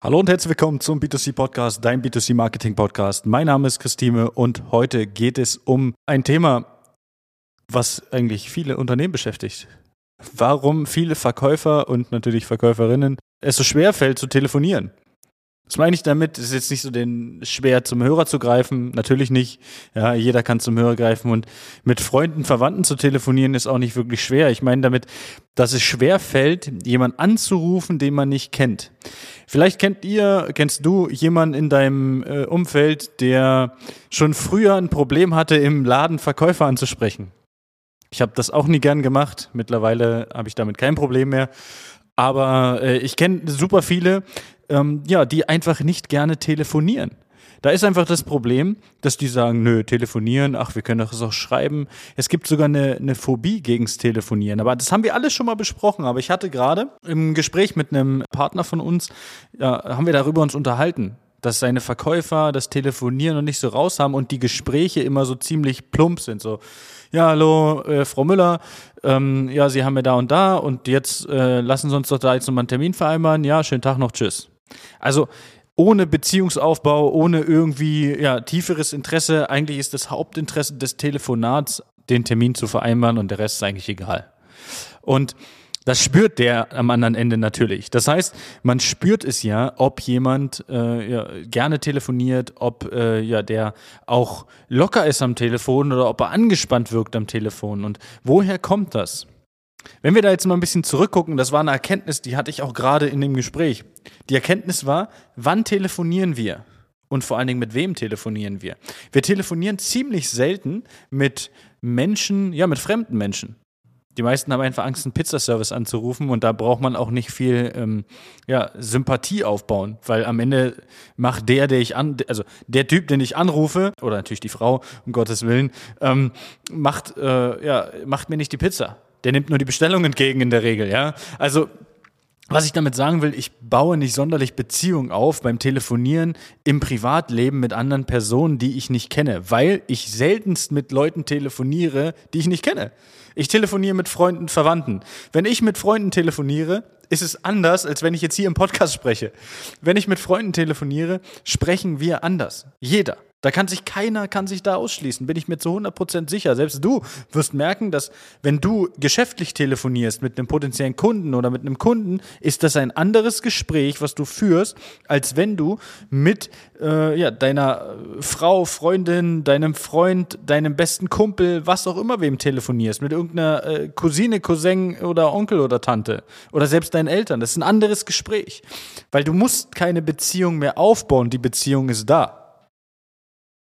Hallo und herzlich willkommen zum B2C Podcast, dein B2C Marketing Podcast. Mein Name ist Christine und heute geht es um ein Thema, was eigentlich viele Unternehmen beschäftigt. Warum viele Verkäufer und natürlich Verkäuferinnen es so schwer fällt zu telefonieren. Was meine ich damit? Es ist jetzt nicht so den schwer zum Hörer zu greifen, natürlich nicht. Ja, jeder kann zum Hörer greifen und mit Freunden, Verwandten zu telefonieren ist auch nicht wirklich schwer. Ich meine damit, dass es schwer fällt, jemanden anzurufen, den man nicht kennt. Vielleicht kennt ihr, kennst du jemanden in deinem äh, Umfeld, der schon früher ein Problem hatte, im Laden Verkäufer anzusprechen. Ich habe das auch nie gern gemacht. Mittlerweile habe ich damit kein Problem mehr. Aber äh, ich kenne super viele, ähm, ja, die einfach nicht gerne telefonieren. Da ist einfach das Problem, dass die sagen, nö, telefonieren, ach, wir können doch es auch schreiben. Es gibt sogar eine, eine Phobie gegens Telefonieren. Aber das haben wir alles schon mal besprochen. Aber ich hatte gerade im Gespräch mit einem Partner von uns, ja, haben wir darüber uns unterhalten dass seine Verkäufer das Telefonieren noch nicht so raus haben und die Gespräche immer so ziemlich plump sind. So, ja, hallo, äh, Frau Müller, ähm, ja, Sie haben mir da und da und jetzt äh, lassen Sie uns doch da jetzt nochmal einen Termin vereinbaren. Ja, schönen Tag noch, tschüss. Also ohne Beziehungsaufbau, ohne irgendwie ja, tieferes Interesse. Eigentlich ist das Hauptinteresse des Telefonats, den Termin zu vereinbaren und der Rest ist eigentlich egal. Und das spürt der am anderen Ende natürlich. Das heißt, man spürt es ja, ob jemand äh, ja, gerne telefoniert, ob äh, ja der auch locker ist am Telefon oder ob er angespannt wirkt am Telefon. Und woher kommt das? Wenn wir da jetzt mal ein bisschen zurückgucken, das war eine Erkenntnis, die hatte ich auch gerade in dem Gespräch. Die Erkenntnis war, wann telefonieren wir? Und vor allen Dingen, mit wem telefonieren wir? Wir telefonieren ziemlich selten mit Menschen, ja, mit fremden Menschen. Die meisten haben einfach Angst, einen Pizzaservice anzurufen und da braucht man auch nicht viel ähm, ja, Sympathie aufbauen, weil am Ende macht der, der ich an, also der Typ, den ich anrufe, oder natürlich die Frau, um Gottes Willen, ähm, macht, äh, ja, macht mir nicht die Pizza der nimmt nur die Bestellung entgegen in der Regel, ja. Also was ich damit sagen will, ich baue nicht sonderlich Beziehungen auf beim Telefonieren im Privatleben mit anderen Personen, die ich nicht kenne, weil ich seltenst mit Leuten telefoniere, die ich nicht kenne. Ich telefoniere mit Freunden, Verwandten. Wenn ich mit Freunden telefoniere, ist es anders, als wenn ich jetzt hier im Podcast spreche. Wenn ich mit Freunden telefoniere, sprechen wir anders. Jeder. Da kann sich keiner, kann sich da ausschließen, bin ich mir zu 100% sicher. Selbst du wirst merken, dass wenn du geschäftlich telefonierst mit einem potenziellen Kunden oder mit einem Kunden, ist das ein anderes Gespräch, was du führst, als wenn du mit äh, ja, deiner Frau, Freundin, deinem Freund, deinem besten Kumpel, was auch immer wem telefonierst, mit irgendeiner äh, Cousine, Cousin oder Onkel oder Tante oder selbst deinen Eltern. Das ist ein anderes Gespräch, weil du musst keine Beziehung mehr aufbauen, die Beziehung ist da.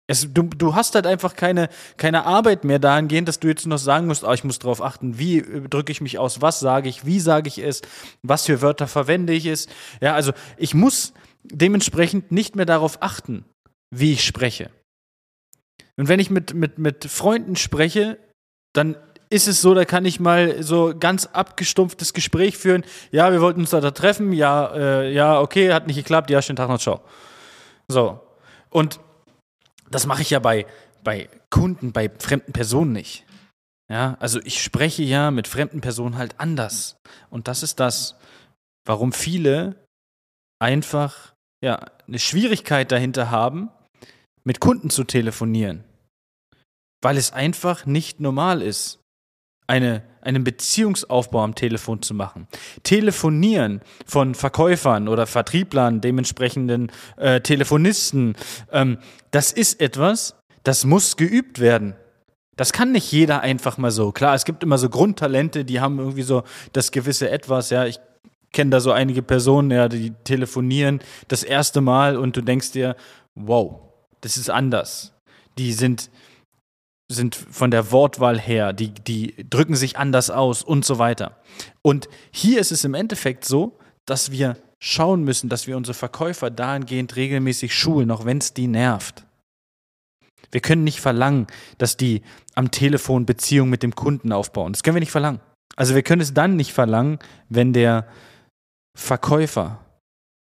Es, du, du hast halt einfach keine, keine Arbeit mehr dahingehend, dass du jetzt noch sagen musst, oh, ich muss darauf achten, wie drücke ich mich aus, was sage ich, wie sage ich es, was für Wörter verwende ich es. Ja, also ich muss dementsprechend nicht mehr darauf achten, wie ich spreche. Und wenn ich mit, mit, mit Freunden spreche, dann ist es so, da kann ich mal so ganz abgestumpftes Gespräch führen. Ja, wir wollten uns da, da treffen. Ja, äh, ja, okay, hat nicht geklappt. Ja, schönen Tag noch, ciao. So. Und das mache ich ja bei, bei Kunden, bei fremden Personen nicht. Ja, also ich spreche ja mit fremden Personen halt anders. Und das ist das, warum viele einfach ja, eine Schwierigkeit dahinter haben, mit Kunden zu telefonieren. Weil es einfach nicht normal ist, eine, einen Beziehungsaufbau am Telefon zu machen. Telefonieren von Verkäufern oder Vertrieblern, dementsprechenden äh, Telefonisten, ähm, das ist etwas, das muss geübt werden. Das kann nicht jeder einfach mal so. Klar, es gibt immer so Grundtalente, die haben irgendwie so das gewisse Etwas, ja. Ich kenne da so einige Personen, ja, die telefonieren das erste Mal und du denkst dir, wow, das ist anders. Die sind, sind von der Wortwahl her, die, die drücken sich anders aus und so weiter. Und hier ist es im Endeffekt so, dass wir schauen müssen, dass wir unsere Verkäufer dahingehend regelmäßig schulen, auch wenn es die nervt. Wir können nicht verlangen, dass die am Telefon Beziehungen mit dem Kunden aufbauen. Das können wir nicht verlangen. Also wir können es dann nicht verlangen, wenn der Verkäufer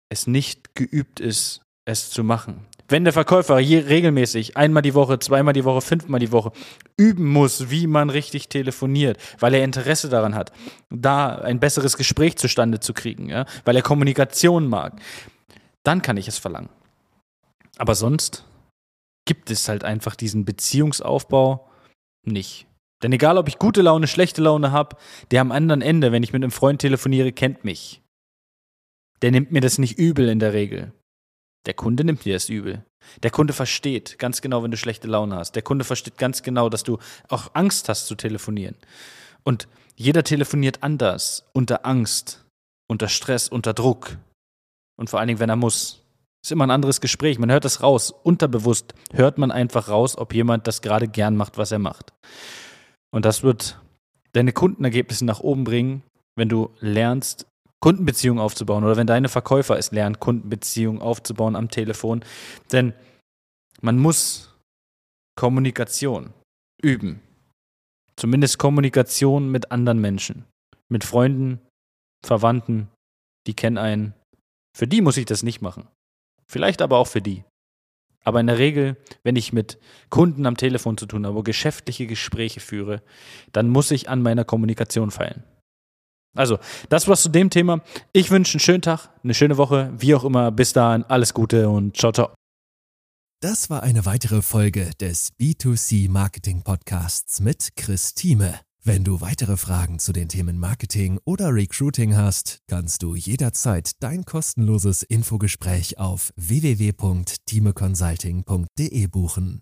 es nicht geübt ist, es zu machen. Wenn der Verkäufer hier regelmäßig einmal die Woche, zweimal die Woche, fünfmal die Woche üben muss, wie man richtig telefoniert, weil er Interesse daran hat, da ein besseres Gespräch zustande zu kriegen, ja, weil er Kommunikation mag, dann kann ich es verlangen. Aber sonst gibt es halt einfach diesen Beziehungsaufbau nicht. Denn egal, ob ich gute Laune, schlechte Laune habe, der am anderen Ende, wenn ich mit einem Freund telefoniere, kennt mich. Der nimmt mir das nicht übel in der Regel. Der Kunde nimmt dir das übel. Der Kunde versteht ganz genau, wenn du schlechte Laune hast. Der Kunde versteht ganz genau, dass du auch Angst hast zu telefonieren. Und jeder telefoniert anders, unter Angst, unter Stress, unter Druck. Und vor allen Dingen, wenn er muss. Ist immer ein anderes Gespräch. Man hört das raus. Unterbewusst hört man einfach raus, ob jemand das gerade gern macht, was er macht. Und das wird deine Kundenergebnisse nach oben bringen, wenn du lernst, Kundenbeziehungen aufzubauen oder wenn deine Verkäufer es lernen, Kundenbeziehungen aufzubauen am Telefon. Denn man muss Kommunikation üben. Zumindest Kommunikation mit anderen Menschen. Mit Freunden, Verwandten, die kennen einen. Für die muss ich das nicht machen. Vielleicht aber auch für die. Aber in der Regel, wenn ich mit Kunden am Telefon zu tun habe, geschäftliche Gespräche führe, dann muss ich an meiner Kommunikation feilen. Also, das war's zu dem Thema. Ich wünsche einen schönen Tag, eine schöne Woche, wie auch immer. Bis dahin, alles Gute und ciao, ciao. Das war eine weitere Folge des B2C Marketing Podcasts mit Chris Thieme. Wenn du weitere Fragen zu den Themen Marketing oder Recruiting hast, kannst du jederzeit dein kostenloses Infogespräch auf www.timeconsulting.de buchen.